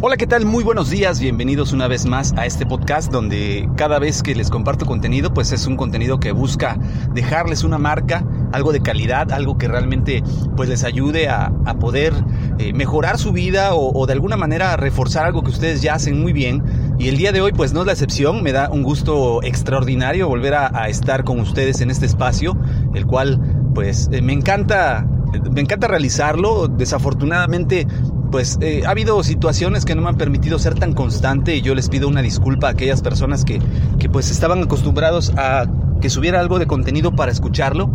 Hola, ¿qué tal? Muy buenos días, bienvenidos una vez más a este podcast donde cada vez que les comparto contenido, pues es un contenido que busca dejarles una marca, algo de calidad, algo que realmente pues les ayude a, a poder eh, mejorar su vida o, de alguna manera reforzar algo que ustedes ya hacen muy bien. Y el día de hoy pues no es la excepción, me da un gusto extraordinario volver a, a estar con ustedes en este espacio, el cual pues eh, me encanta me encanta realizarlo. Desafortunadamente, pues eh, ha habido situaciones que no me han permitido ser tan constante y yo les pido una disculpa a aquellas personas que, que pues estaban acostumbrados a que subiera algo de contenido para escucharlo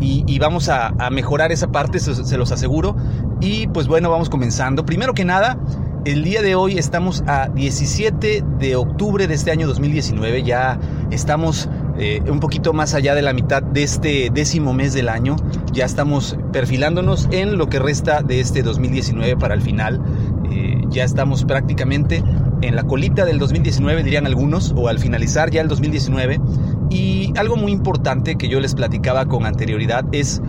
y, vamos a, a, mejorar esa parte, se, se los aseguro. Y pues bueno, vamos comenzando. Primero que nada, el día de hoy estamos a 17 de octubre de este año 2019, ya estamos eh, un poquito más allá de la mitad de este décimo mes del año. Ya estamos perfilándonos en lo que resta de este 2019 para el final. Eh, ya estamos prácticamente en la colita del 2019, dirían algunos, o al finalizar ya el 2019. Y algo muy importante que yo les platicaba con anterioridad es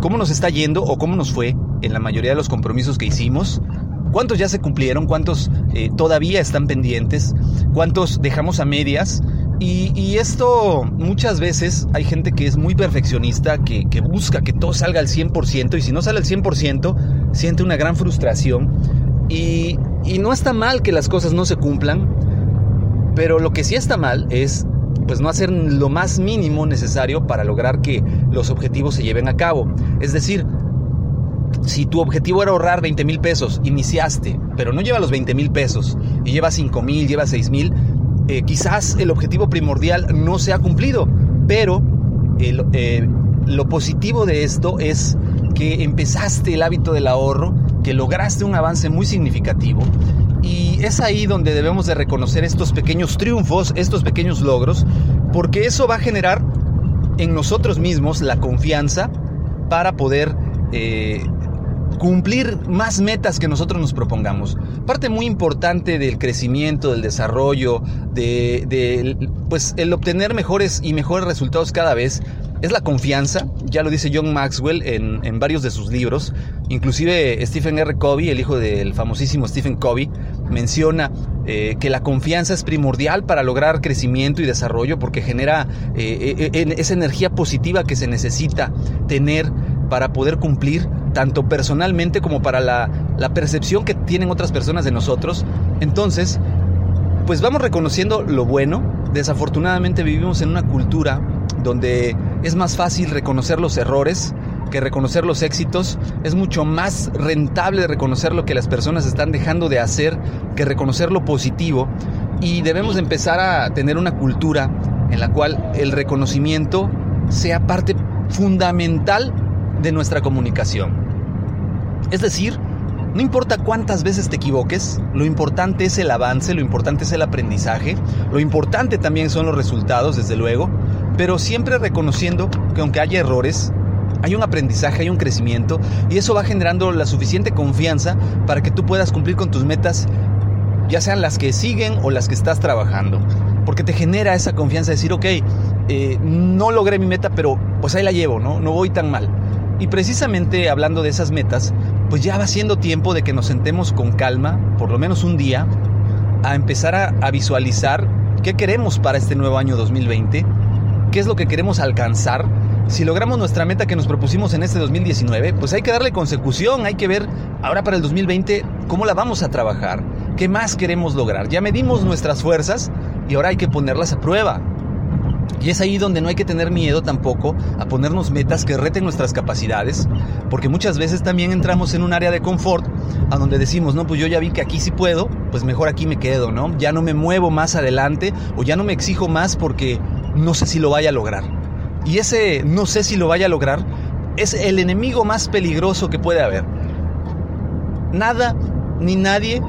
cómo nos está yendo o cómo nos fue en la mayoría de los compromisos que hicimos. ¿Cuántos ya se cumplieron? ¿Cuántos eh, todavía están pendientes? ¿Cuántos dejamos a medias? Y, esto muchas veces hay gente que es muy perfeccionista, que, busca que todo salga al 100% y si no sale al 100% siente una gran frustración. Y, y no está mal que las cosas no se cumplan, pero lo que sí está mal es pues no hacer lo más mínimo necesario para lograr que los objetivos se lleven a cabo. Es decir, si tu objetivo era ahorrar 20 mil pesos, iniciaste, pero no lleva los 20 mil pesos y lleva 5 mil, lleva 6 mil, eh, quizás el objetivo primordial no se ha cumplido, pero eh, lo positivo de esto es que empezaste el hábito del ahorro, que lograste un avance muy significativo y es ahí donde debemos de reconocer estos pequeños triunfos, estos pequeños logros, porque eso va a generar en nosotros mismos la confianza para poder eh, cumplir más metas que nosotros nos propongamos. Parte muy importante del crecimiento, del desarrollo, de, pues el obtener mejores y mejores resultados cada vez es la confianza, ya lo dice John Maxwell en, en varios de sus libros, inclusive Stephen R. Covey, el hijo del famosísimo Stephen Covey, menciona eh, que la confianza es primordial para lograr crecimiento y desarrollo porque genera eh, eh, esa energía positiva que se necesita tener para poder cumplir tanto personalmente como para la, percepción que tienen otras personas de nosotros. Entonces, pues vamos reconociendo lo bueno. Desafortunadamente vivimos en una cultura donde es más fácil reconocer los errores que reconocer los éxitos. Es mucho más rentable reconocer lo que las personas están dejando de hacer que reconocer lo positivo. Y debemos empezar a tener una cultura en la cual el reconocimiento sea parte fundamental de nuestra comunicación. Es decir, no importa cuántas veces te equivoques, lo importante es el avance, lo importante es el aprendizaje, lo importante también son los resultados, desde luego, pero siempre reconociendo que aunque haya errores, hay un aprendizaje, hay un crecimiento y eso va generando la suficiente confianza para que tú puedas cumplir con tus metas, ya sean las que siguen o las que estás trabajando. Porque te genera esa confianza de decir, ok, eh, no logré mi meta, pero pues ahí la llevo, ¿no? No voy tan mal. Y precisamente hablando de esas metas, pues ya va siendo tiempo de que nos sentemos con calma, por lo menos un día, a empezar a, visualizar qué queremos para este nuevo año 2020, qué es lo que queremos alcanzar. Si logramos nuestra meta que nos propusimos en este 2019, pues hay que darle consecución, hay que ver ahora para el 2020 cómo la vamos a trabajar, qué más queremos lograr. Ya medimos nuestras fuerzas y ahora hay que ponerlas a prueba. Y es ahí donde no hay que tener miedo tampoco a ponernos metas que reten nuestras capacidades, porque muchas veces también entramos en un área de confort a donde decimos, no, pues yo ya vi que aquí sí puedo, pues mejor aquí me quedo, ¿no? Ya no me muevo más adelante o ya no me exijo más porque no sé si lo vaya a lograr. Y ese no sé si lo vaya a lograr es el enemigo más peligroso que puede haber. Nada ni nadie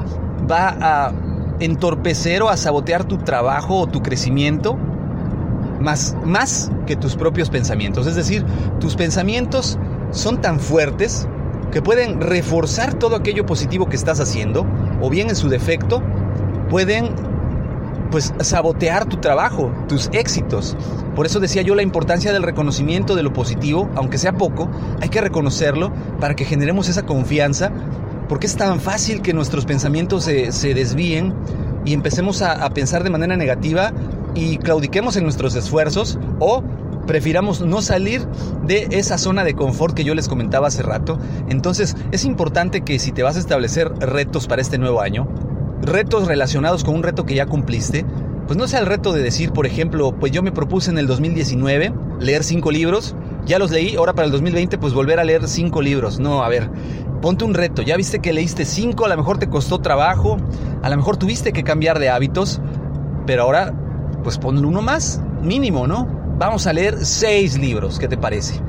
va a entorpecer o a sabotear tu trabajo o tu crecimiento más, más que tus propios pensamientos. Es decir, tus pensamientos son tan fuertes que pueden reforzar todo aquello positivo que estás haciendo o bien en su defecto pueden pues sabotear tu trabajo, tus éxitos. Por eso decía yo la importancia del reconocimiento de lo positivo, aunque sea poco, hay que reconocerlo para que generemos esa confianza, porque es tan fácil que nuestros pensamientos se, desvíen y empecemos a, a pensar de manera negativa y claudiquemos en nuestros esfuerzos o prefiramos no salir de esa zona de confort que yo les comentaba hace rato. Entonces es importante que si te vas a establecer retos para este nuevo año, retos relacionados con un reto que ya cumpliste, pues no sea el reto de decir, por ejemplo, pues yo me propuse en el 2019 leer cinco libros, ya los leí, ahora para el 2020 pues volver a leer cinco libros. No, a ver, ponte un reto, ya viste que leíste cinco, a lo mejor te costó trabajo, a lo mejor tuviste que cambiar de hábitos, pero ahora pues pon uno más, mínimo, ¿no? Vamos a leer seis libros, ¿qué te parece?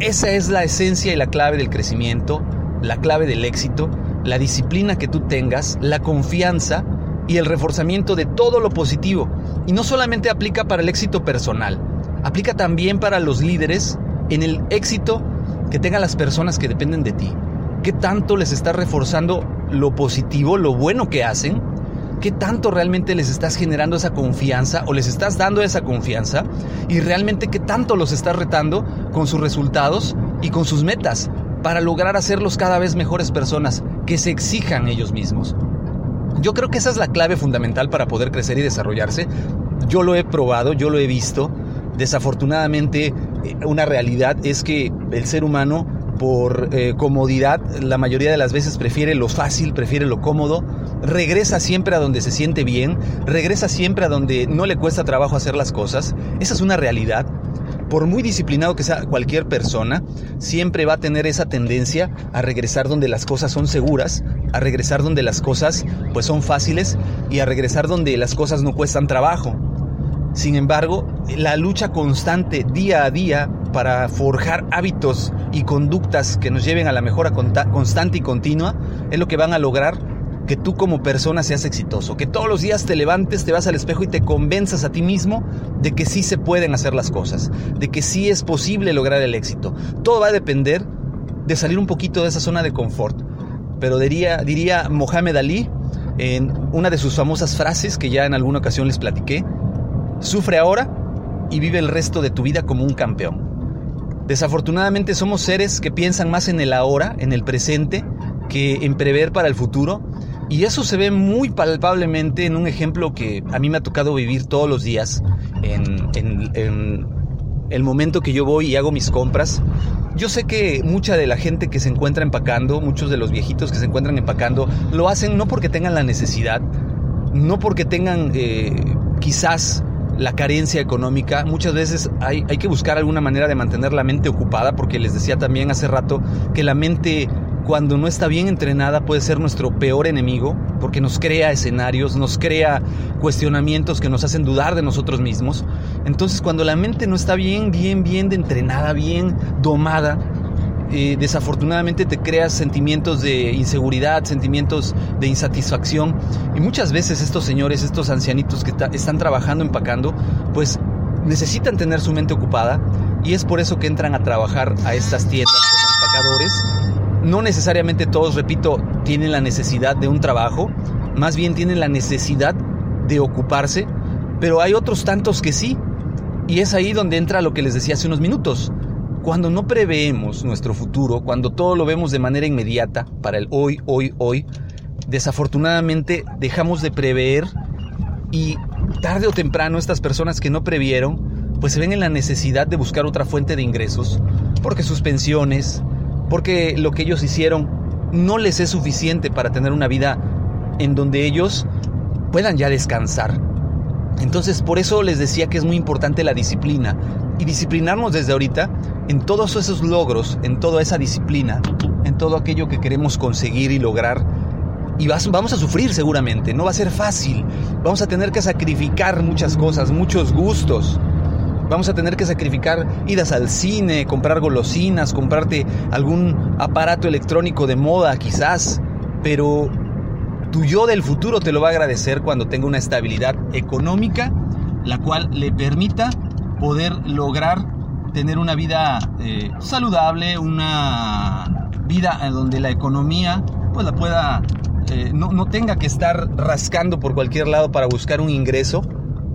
Esa es la esencia y la clave del crecimiento, la clave del éxito la disciplina que tú tengas, la confianza y el reforzamiento de todo lo positivo. Y no solamente aplica para el éxito personal, aplica también para los líderes en el éxito que tengan las personas que dependen de ti. ¿Qué tanto les estás reforzando lo positivo, lo bueno que hacen? ¿Qué tanto realmente les estás generando esa confianza o les estás dando esa confianza? Y realmente qué tanto los estás retando con sus resultados y con sus metas para lograr hacerlos cada vez mejores personas, que se exijan ellos mismos. Yo creo que esa es la clave fundamental para poder crecer y desarrollarse. Yo lo he probado, yo lo he visto. Desafortunadamente, eh, una realidad es que el ser humano, por eh, comodidad, la mayoría de las veces prefiere lo fácil, prefiere lo cómodo, regresa siempre a donde se siente bien, regresa siempre a donde no le cuesta trabajo hacer las cosas. Esa es una realidad por muy disciplinado que sea cualquier persona, siempre va a tener esa tendencia a regresar donde las cosas son seguras, a regresar donde las cosas pues son fáciles y a regresar donde las cosas no cuestan trabajo. Sin embargo, la lucha constante día a día para forjar hábitos y conductas que nos lleven a la mejora constante y continua es lo que van a lograr que tú como persona seas exitoso, que todos los días te levantes, te vas al espejo y te convenzas a ti mismo de que sí se pueden hacer las cosas, de que sí es posible lograr el éxito. Todo va a depender de salir un poquito de esa zona de confort. Pero diría, diría Mohamed Ali en una de sus famosas frases que ya en alguna ocasión les platiqué, sufre ahora y vive el resto de tu vida como un campeón. Desafortunadamente somos seres que piensan más en el ahora, en el presente, que en prever para el futuro y eso se ve muy palpablemente en un ejemplo que a mí me ha tocado vivir todos los días, en, el momento que yo voy y hago mis compras. Yo sé que mucha de la gente que se encuentra empacando, muchos de los viejitos que se encuentran empacando, lo hacen no porque tengan la necesidad, no porque tengan eh, quizás la carencia económica. Muchas veces hay, hay que buscar alguna manera de mantener la mente ocupada, porque les decía también hace rato que la mente cuando no está bien entrenada puede ser nuestro peor enemigo porque nos crea escenarios, nos crea cuestionamientos que nos hacen dudar de nosotros mismos. Entonces cuando la mente no está bien, bien, bien de entrenada, bien domada, eh, desafortunadamente te creas sentimientos de inseguridad, sentimientos de insatisfacción. Y muchas veces estos señores, estos ancianitos que están trabajando, empacando, pues necesitan tener su mente ocupada y es por eso que entran a trabajar a estas tiendas como empacadores no necesariamente todos, repito, tienen la necesidad de un trabajo, más bien tienen la necesidad de ocuparse, pero hay otros tantos que sí. Y es ahí donde entra lo que les decía hace unos minutos. Cuando no preveemos nuestro futuro, cuando todo lo vemos de manera inmediata, para el hoy, hoy, hoy, desafortunadamente dejamos de prever y tarde o temprano estas personas que no previeron, pues se ven en la necesidad de buscar otra fuente de ingresos, porque sus pensiones, porque lo que ellos hicieron no les es suficiente para tener una vida en donde ellos puedan ya descansar. Entonces por eso les decía que es muy importante la disciplina y disciplinarnos desde ahorita en todos esos logros, en toda esa disciplina, en todo aquello que queremos conseguir y lograr. Y vamos a sufrir seguramente, no va a ser fácil, vamos a tener que sacrificar muchas cosas, muchos gustos, Vamos a tener que sacrificar idas al cine, comprar golosinas, comprarte algún aparato electrónico de moda quizás, pero Tu yo del futuro te lo va a agradecer cuando tenga una estabilidad económica, la cual le permita poder lograr tener una vida eh, saludable, una vida donde la economía pues la pueda eh, no, no, tenga que estar rascando por cualquier lado para buscar un ingreso.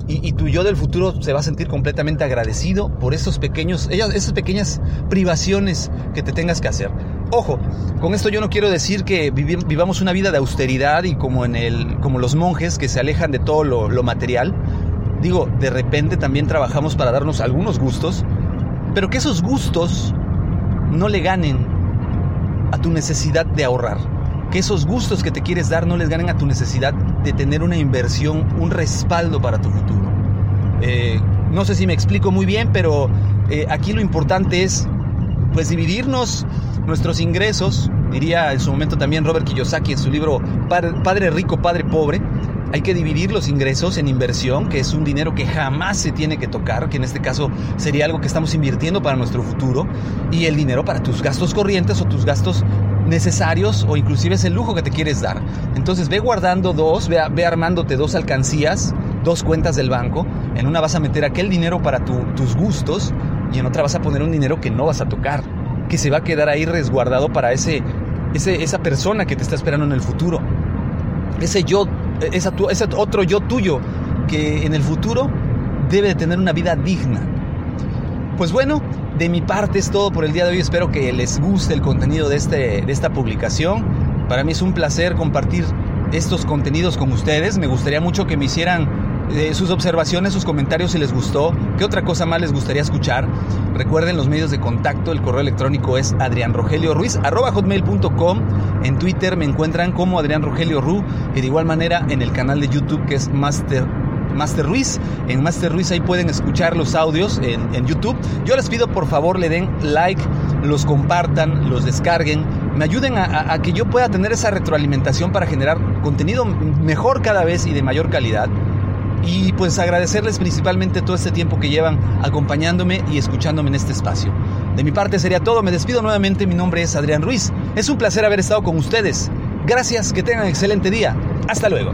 Y, tu yo del futuro se va a sentir completamente agradecido por esos pequeños, esas pequeñas privaciones que te tengas que hacer. Ojo, con esto yo no quiero decir que vivamos una vida de austeridad y como, en el, como los monjes que se alejan de todo lo, lo material. Digo, de repente también trabajamos para darnos algunos gustos, pero que esos gustos no le ganen a tu necesidad de ahorrar que esos gustos que te quieres dar no les ganen a tu necesidad de tener una inversión, un respaldo para tu futuro. Eh, no sé si me explico muy bien, pero eh, aquí lo importante es pues dividirnos nuestros ingresos, diría en su momento también Robert Kiyosaki en su libro Padre Rico, Padre Pobre, hay que dividir los ingresos en inversión, que es un dinero que jamás se tiene que tocar, que en este caso sería algo que estamos invirtiendo para nuestro futuro, y el dinero para tus gastos corrientes o tus gastos necesarios o inclusive es el lujo que te quieres dar. Entonces ve guardando dos, ve, ve armándote dos alcancías, dos cuentas del banco. En una vas a meter aquel dinero para tus gustos y en otra vas a poner un dinero que no vas a tocar, que se va a quedar ahí resguardado para ese, ese esa persona que te está esperando en el futuro. Ese yo, esa, ese otro yo tuyo que en el futuro debe de tener una vida digna. Pues bueno, de mi parte es todo por el día de hoy. Espero que les guste el contenido de, este, de esta publicación. Para mí es un placer compartir estos contenidos con ustedes. Me gustaría mucho que me hicieran eh, sus observaciones, sus comentarios si les gustó. ¿Qué otra cosa más les gustaría escuchar? Recuerden los medios de contacto. El correo electrónico es hotmail.com En Twitter me encuentran como Adrián Rogelio Ru. Y de igual manera en el canal de YouTube que es Master Master Ruiz. En Master Ruiz ahí pueden escuchar los audios en, YouTube. Yo les pido por favor le den like, los compartan, los descarguen, me ayuden a, que yo pueda tener esa retroalimentación para generar contenido mejor cada vez y de mayor calidad. Y pues agradecerles principalmente todo este tiempo que llevan acompañándome y escuchándome en este espacio. De mi parte sería todo, me despido nuevamente, mi nombre es Adrián Ruiz. Es un placer haber estado con ustedes. Gracias, que tengan un excelente día. Hasta luego.